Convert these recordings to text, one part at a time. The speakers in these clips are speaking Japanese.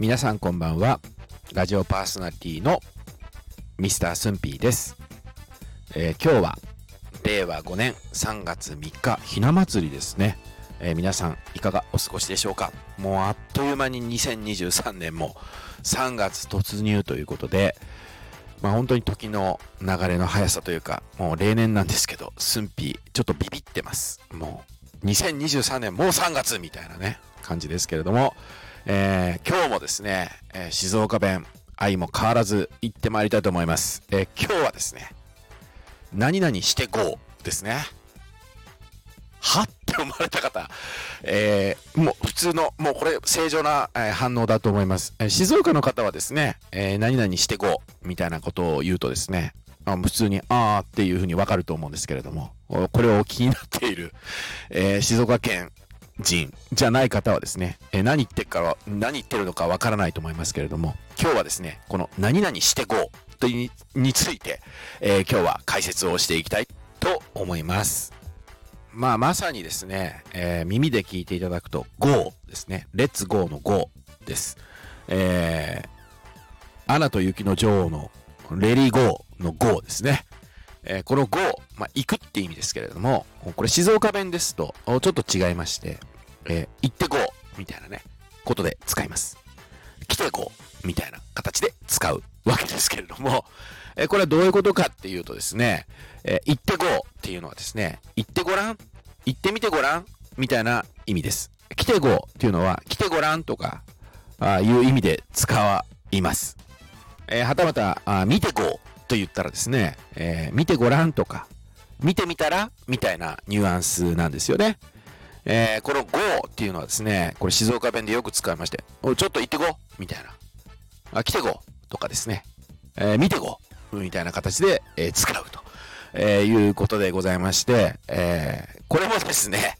皆さんこんばんは。ラジオパーソナリティのミスタースンピーです、えー今日は令和5年3月3日ひな祭りですね、えー皆さんいかがお過ごしでしょうか？もうあっという間に2023年も3月突入ということでまあ本当に時の流れの速さというかもう例年なんですけどスンピーちょっとビビってます。もう2023年もう3月みたいなね感じですけれども、えー今日もですね、えー静岡弁愛も変わらず行ってまいりたいと思います、えー今日はですね何々して GO ですねはって思われた方、えーもう普通の、もうこれ正常な、えー反応だと思います。えー静岡の方はですね、えー何々して GO みたいなことを言うとですね、あ普通にあーっていうふうにわかると思うんですけれども、これをお気になっている、えー静岡県人じゃない方はですね、え何言ってるかは、何言ってるのかわからないと思いますけれども、今日はですね、この何々して GO というについて、えー今日は解説をしていきたいと思います。まあまさにですね、えー耳で聞いていただくと GO ですね。レッツ GO の GO です。えー、アナと雪の女王のレリー GO の GO ですね。えーこの GO、まあ、行くって意味ですけれども、これ静岡弁ですとちょっと違いまして、えー行って GO みたいなね、ことで使います。来て GO みたいな形で使うわけですけれども、えーこれはどういうことかっていうとですね、え行って GO っていうのはですね、行ってごらん行ってみてごらんみたいな意味です。来て GO っていうのは、来てごらんとか、あいう意味で使います。えはたまた、あ見て GO と言ったらですね、えー見てごらんとか、見てみたらみたいなニュアンスなんですよね。えーこの GO っていうのはですね、これ静岡弁でよく使いまして、おちょっと行って GO みたいな。あ、来て GO とかですね、えー見て GO みたいな形で、えー使うと、えいうことでございまして、えこれもですね、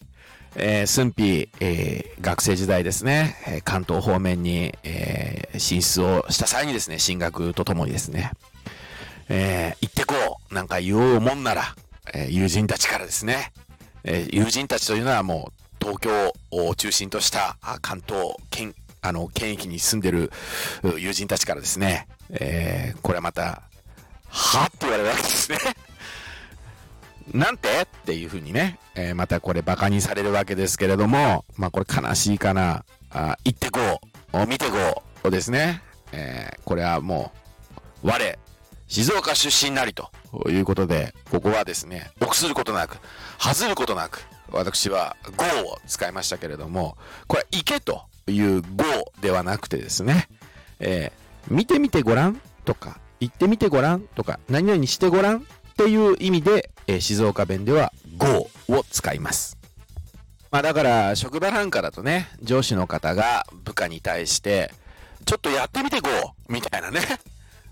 えー、駿府、えー学生時代ですね、え関東方面に、えー進出をした際にですね、進学とともにですね、えー行ってこうなんか言おうもんなら、えー友人たちからですね、えー友人たちというのはもう東京を中心とした関東県、あの、県域に住んでる友人たちからですね、えーこれはまた、はって言われるわけですね。なんて？っていうふうにね、えーまたこれバカにされるわけですけれども、まあこれ悲しいかな。あ行ってこう、見てこうですね。えーこれはもう、我、静岡出身なりということで、ここはですね、臆することなく、外ることなく、私は GO を使いましたけれども、これ行けという GO ではなくてですね、えー見てみてごらんとか、行ってみてごらんとか、何々してごらんっていう意味で、えー静岡弁では GO を使います。まあだから、職場なんかだとね、上司の方が部下に対して、ちょっとやってみて GO! みたいなね。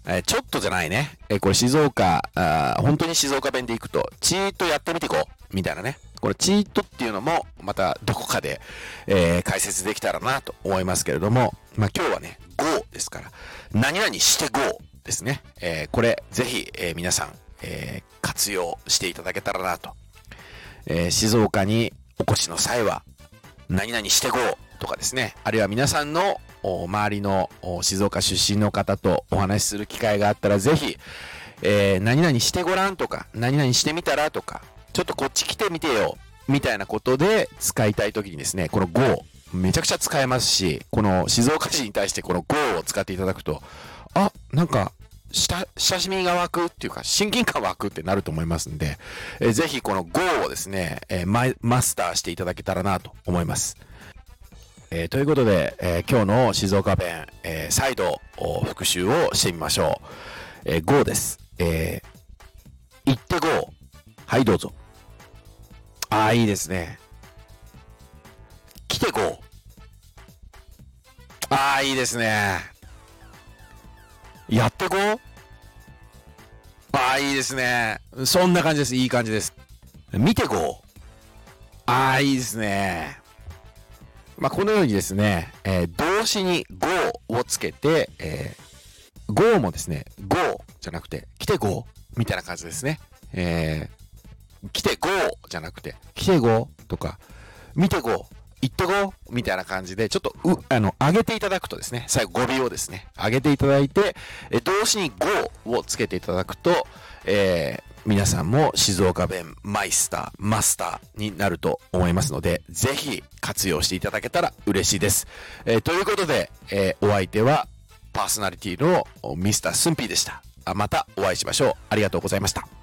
えーちょっとじゃないね。えーこれ静岡あ、本当に静岡弁でいくと、チーッとやってみて GO! みたいなね。これチーッとっていうのも、またどこかで、えー解説できたらなと思いますけれども、まあ今日はね、GO ですから、何々して GO! ですね。えーこれ、ぜひ、えー皆さん、えー活用していただけたらなと。えー静岡にお越しの際は、何々して GO! とかですね。あるいは皆さんの周りの静岡出身の方とお話しする機会があったら、ぜひ、えー何々してごらんとか、何々してみたらとか、ちょっとこっち来てみてよ、みたいなことで使いたいときにですね、この GO、めちゃくちゃ使えますし、この静岡市に対してこの GO を使っていただくと、あ、なんか、親しみが湧くっていうか、親近感湧くってなると思いますんで、えーぜひこの GO をですね、えーマスターしていただけたらなと思います。えーということで、えー今日の静岡弁、えー再度復習をしてみましょう。えー GO です。えー、行って GO。はい、どうぞ。ああ、いいですね。来て GO。ああ、いいですね。やって GO。ああ、いいですね。そんな感じです。いい感じです。見て GO。ああ、いいですね。まあ、このようにですね、えー動詞に go をつけて、えー go もですね、go じゃなくて、来て go みたいな感じですね。えー来て go じゃなくて、来て go とか、見て go、行ってこうみたいな感じで、ちょっと、う、あの、上げていただくとですね、最後語尾をですね、上げていただいて、え動詞に go をつけていただくと、えー、皆さんも静岡弁マイスター、マスターになると思いますので、ぜひ活用していただけたら嬉しいです。えー、ということで、えー、お相手はパーソナリティのミスタースンピーでした。またお会いしましょう。ありがとうございました。